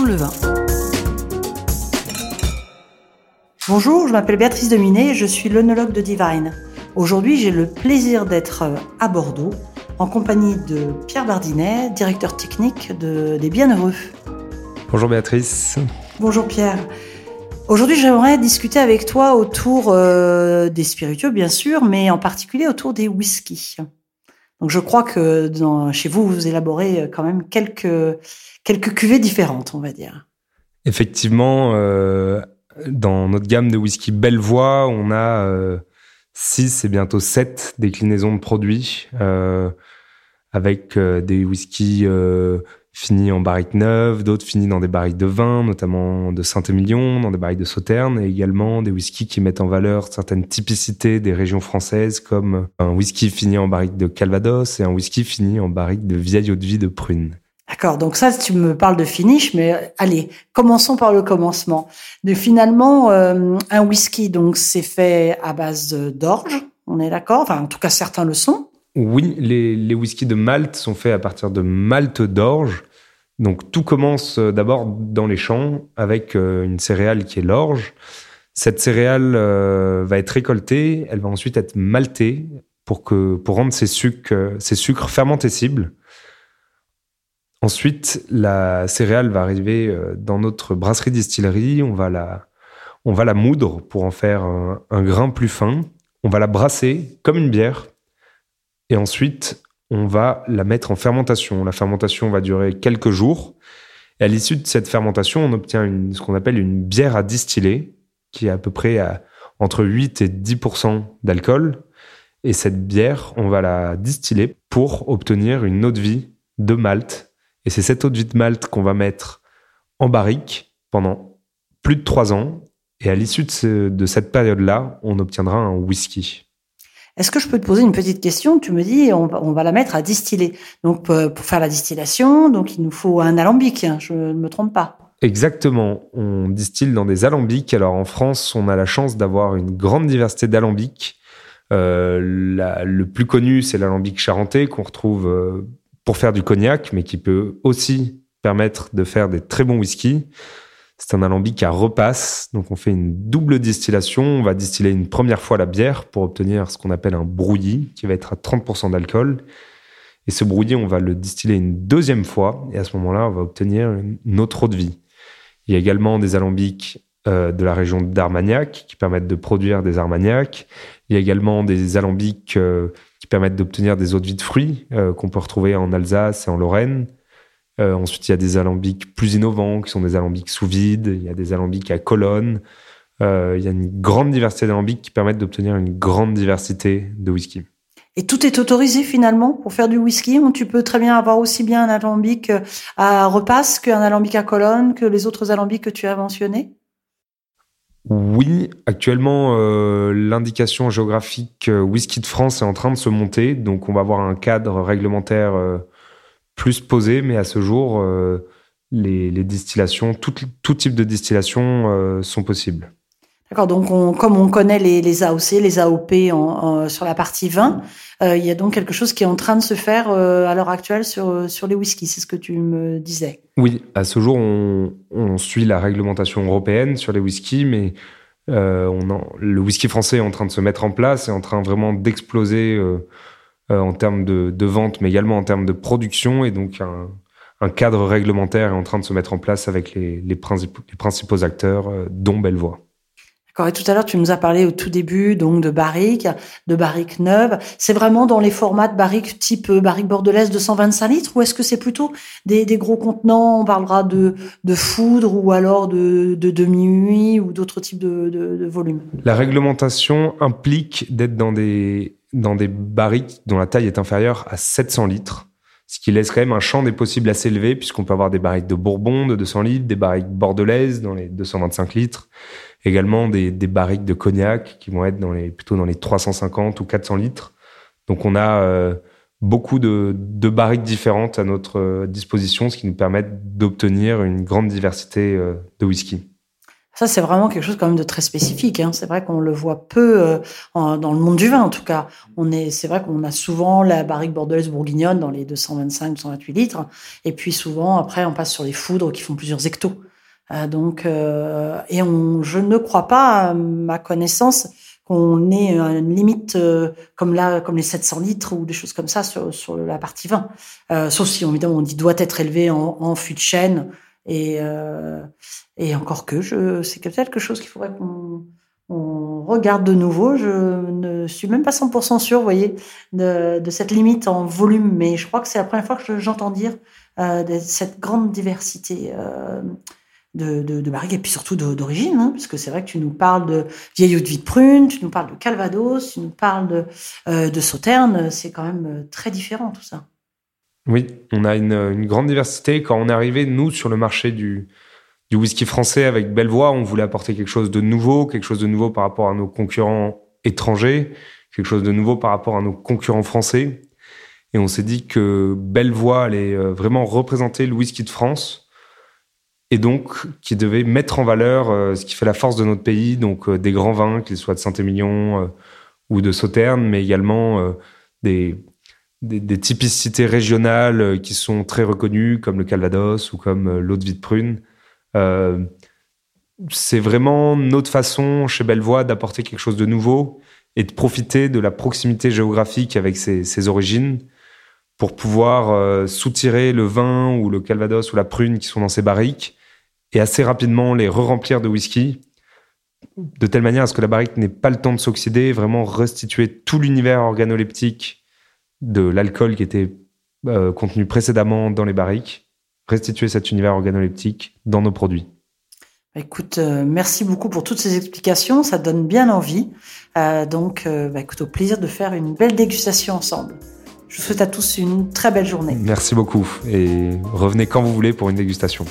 Le vin. Bonjour, je m'appelle Béatrice Dominé je suis l'œnologue de Divine. Aujourd'hui, j'ai le plaisir d'être à Bordeaux en compagnie de Pierre Bardinet, directeur technique de, des Bienheureux. Bonjour Béatrice. Bonjour Pierre. Aujourd'hui, j'aimerais discuter avec toi autour euh, des spiritueux, bien sûr, mais en particulier autour des whiskies. Donc, je crois que chez vous, vous élaborez quand même quelques, quelques cuvées différentes, on va dire. Effectivement, euh, dans notre gamme de whisky Bellevoix, on a euh, 6 et bientôt 7 déclinaisons de produits euh, avec euh, des whiskies euh, finis en barriques neuves, d'autres finis dans des barriques de vin, notamment de Saint-Émilion, dans des barriques de Sauternes, et également des whiskies qui mettent en valeur certaines typicités des régions françaises, comme un whisky fini en barrique de Calvados et un whisky fini en barrique de vieille eau de vie de prune. D'accord, donc ça, tu me parles de finish, mais allez, commençons par le commencement. De finalement, euh, un whisky, donc c'est fait à base d'orge, on est d'accord? Enfin, en tout cas, certains le sont. Oui, les, les whiskies de Malte sont faits à partir de malt d'orge. Donc tout commence euh, d'abord dans les champs avec euh, une céréale qui est l'orge. Cette céréale euh, va être récoltée, elle va ensuite être maltée pour, que, pour rendre ses sucres, ses sucres. Ensuite, la céréale va arriver dans notre brasserie distillerie. On va la, on va la moudre pour en faire un grain plus fin. On va la brasser comme une bière. Et ensuite, on va la mettre en fermentation. La fermentation va durer quelques jours. Et à l'issue de cette fermentation, on obtient ce qu'on appelle une bière à distiller, qui est à peu près entre 8 et 10% d'alcool. Et cette bière, on va la distiller pour obtenir une eau de vie de malt et c'est cette eau de vie de Malte qu'on va mettre en barrique pendant plus de trois ans. Et à l'issue de, cette période-là, on obtiendra un whisky. Est-ce que je peux te poser une petite question? Tu me dis, on va, la mettre à distiller. Donc, pour faire la distillation, donc il nous faut un alambic. Hein, je ne me trompe pas. Exactement. On distille dans des alambics. Alors en France, on a la chance d'avoir une grande diversité d'alambics. Euh, le plus connu, c'est l'alambic charentais qu'on retrouve euh, pour faire du cognac, mais qui peut aussi permettre de faire des très bons whiskies. C'est un alambic à repasse, donc on fait une double distillation. On va distiller une première fois la bière pour obtenir ce qu'on appelle un brouillis, qui va être à 30% d'alcool. Et ce brouillis, on va le distiller une deuxième fois, et à ce moment-là, on va obtenir une autre eau de vie. Il y a également des alambics euh, de la région d'Armagnac qui permettent de produire des armagnacs. Il y a également des alambics euh, qui permettent d'obtenir des eaux de vie de fruits euh, qu'on peut retrouver en Alsace et en Lorraine. Euh, ensuite, il y a des alambics plus innovants qui sont des alambics sous vide. Il y a des alambics à colonne. Euh, il y a une grande diversité d'alambics qui permettent d'obtenir une grande diversité de whisky. Et tout est autorisé finalement pour faire du whisky? Tu peux très bien avoir aussi bien un alambic à repasse qu'un alambic à colonne, que les autres alambics que tu as mentionnés? Oui, actuellement, euh, l'indication géographique euh, whisky de France est en train de se monter, donc on va avoir un cadre réglementaire euh, plus posé, mais à ce jour, euh, les, les, distillations, tout, tout, type de distillation euh, sont possibles. D'accord, donc on, comme on connaît les, les AOC, les AOP en, en, sur la partie vin, euh, il y a donc quelque chose qui est en train de se faire euh, à l'heure actuelle sur, sur les whiskies, c'est ce que tu me disais. Oui, à ce jour, on, on suit la réglementation européenne sur les whiskies, mais on en, le whisky français est en train de se mettre en place, est en train vraiment d'exploser en termes de, de, vente, mais également en termes de production, et donc un, un, cadre réglementaire est en train de se mettre en place avec les, les, principaux, les principaux acteurs, dont Bellevoix. D'accord. Et tout à l'heure, tu nous as parlé au tout début donc de barriques, de barriques neuves. C'est vraiment dans les formats de barriques type barrique bordelaise de 125 litres ou est-ce que c'est plutôt des, des, gros contenants? On parlera de, de foudre ou alors de, de demi-huit ou d'autres types de, de, de volumes. La réglementation implique d'être dans des, dans des barriques dont la taille est inférieure à 700 litres ce qui laisse quand même un champ des possibles assez élevé, puisqu'on peut avoir des barriques de Bourbon de 200 litres, des barriques bordelaises dans les 225 litres, également des, barriques de cognac qui vont être dans les, plutôt dans les 350 ou 400 litres. Donc on a euh, beaucoup de, barriques différentes à notre disposition, ce qui nous permet d'obtenir une grande diversité euh, de whisky. Ça, c'est vraiment quelque chose quand même de très spécifique. Hein. C'est vrai qu'on le voit peu euh, dans le monde du vin, en tout cas. On est, c'est vrai qu'on a souvent la barrique bordelaise bourguignonne dans les 225-228 litres, et puis souvent après, on passe sur les foudres qui font plusieurs hectos. Euh, donc, euh, et on, je ne crois pas, à ma connaissance, qu'on ait une limite comme là, comme les 700 litres ou des choses comme ça sur, la partie vin. Sauf si évidemment on dit doit être élevé en, en fût de chêne et euh, et encore que je, c'est quelque chose qu'il faudrait qu'on on regarde de nouveau. Je ne suis même pas 100% sûr, vous voyez, de, de, cette limite en volume, mais je crois que c'est la première fois que j'entends dire euh, de cette grande diversité. Euh, de, de, de barriques et puis surtout d'origine, hein, puisque c'est vrai que tu nous parles de vieille eau de vie de prune, tu nous parles de Calvados, tu nous parles de, euh, de Sauterne, c'est quand même euh, très différent tout ça. Oui, on a une, grande diversité. Quand on est arrivé, nous, sur le marché du, whisky français avec Bellevoix, on voulait apporter quelque chose de nouveau, quelque chose de nouveau par rapport à nos concurrents étrangers, quelque chose de nouveau par rapport à nos concurrents français. Et on s'est dit que Bellevoix allait euh, vraiment représenter le whisky de France et donc qui devait mettre en valeur euh, ce qui fait la force de notre pays, donc euh, des grands vins, qu'ils soient de Saint-Émilion ou de Sauternes, mais également des, des, typicités régionales qui sont très reconnues, comme le Calvados ou comme l'eau de vie de prune. c'est vraiment notre façon chez Bellevoix d'apporter quelque chose de nouveau et de profiter de la proximité géographique avec ses, ses origines pour pouvoir soutirer le vin ou le calvados ou la prune qui sont dans ces barriques et assez rapidement les re-remplir de whisky, de telle manière à ce que la barrique n'ait pas le temps de s'oxyder, vraiment restituer tout l'univers organoleptique de l'alcool qui était euh, contenu précédemment dans les barriques, restituer cet univers organoleptique dans nos produits. Écoute, euh, merci beaucoup pour toutes ces explications, ça donne bien envie. Euh, donc, bah, écoute, au plaisir de faire une belle dégustation ensemble. Je vous souhaite à tous une très belle journée. Merci beaucoup et revenez quand vous voulez pour une dégustation.